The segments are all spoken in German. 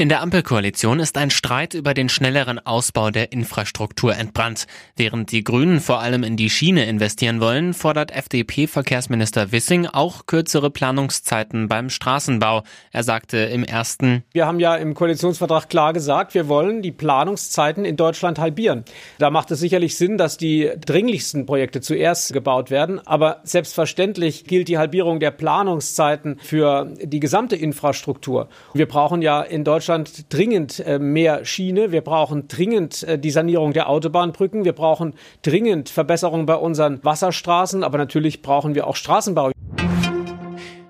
In der Ampelkoalition ist ein Streit über den schnelleren Ausbau der Infrastruktur entbrannt. Während die Grünen vor allem in die Schiene investieren wollen, fordert FDP-Verkehrsminister Wissing auch kürzere Planungszeiten beim Straßenbau. Er sagte im ersten Wir haben ja im Koalitionsvertrag klar gesagt, wir wollen die Planungszeiten in Deutschland halbieren. Da macht es sicherlich Sinn, dass die dringlichsten Projekte zuerst gebaut werden. Aber selbstverständlich gilt die Halbierung der Planungszeiten für die gesamte Infrastruktur. Wir brauchen ja in Deutschland Deutschland dringend äh, mehr Schiene. Wir brauchen dringend äh, die Sanierung der Autobahnbrücken. Wir brauchen dringend Verbesserungen bei unseren Wasserstraßen. Aber natürlich brauchen wir auch Straßenbau.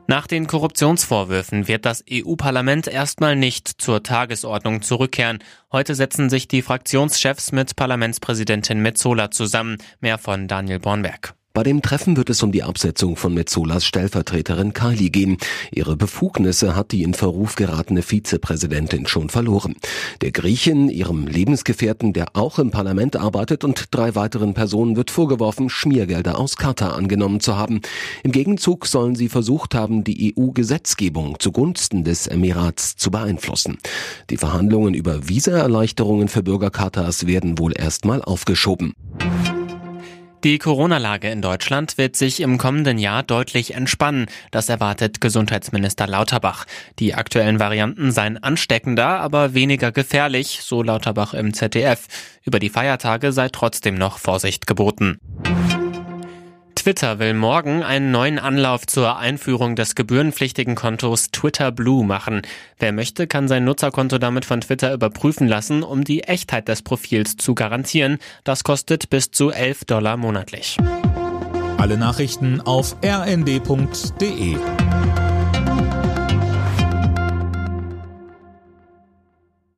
Nach den Korruptionsvorwürfen wird das EU-Parlament erstmal nicht zur Tagesordnung zurückkehren. Heute setzen sich die Fraktionschefs mit Parlamentspräsidentin Metzola zusammen. Mehr von Daniel Bornberg. Bei dem Treffen wird es um die Absetzung von Metzolas Stellvertreterin Kylie gehen. Ihre Befugnisse hat die in Verruf geratene Vizepräsidentin schon verloren. Der Griechin, ihrem Lebensgefährten, der auch im Parlament arbeitet und drei weiteren Personen wird vorgeworfen, Schmiergelder aus Katar angenommen zu haben. Im Gegenzug sollen sie versucht haben, die EU-Gesetzgebung zugunsten des Emirats zu beeinflussen. Die Verhandlungen über Visaerleichterungen für Bürger Katars werden wohl erstmal aufgeschoben. Die Corona-Lage in Deutschland wird sich im kommenden Jahr deutlich entspannen. Das erwartet Gesundheitsminister Lauterbach. Die aktuellen Varianten seien ansteckender, aber weniger gefährlich, so Lauterbach im ZDF. Über die Feiertage sei trotzdem noch Vorsicht geboten. Twitter will morgen einen neuen Anlauf zur Einführung des gebührenpflichtigen Kontos Twitter Blue machen. Wer möchte, kann sein Nutzerkonto damit von Twitter überprüfen lassen, um die Echtheit des Profils zu garantieren. Das kostet bis zu 11 Dollar monatlich. Alle Nachrichten auf rnd.de